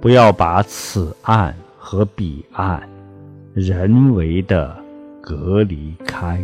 不要把此岸和彼岸人为的隔离开。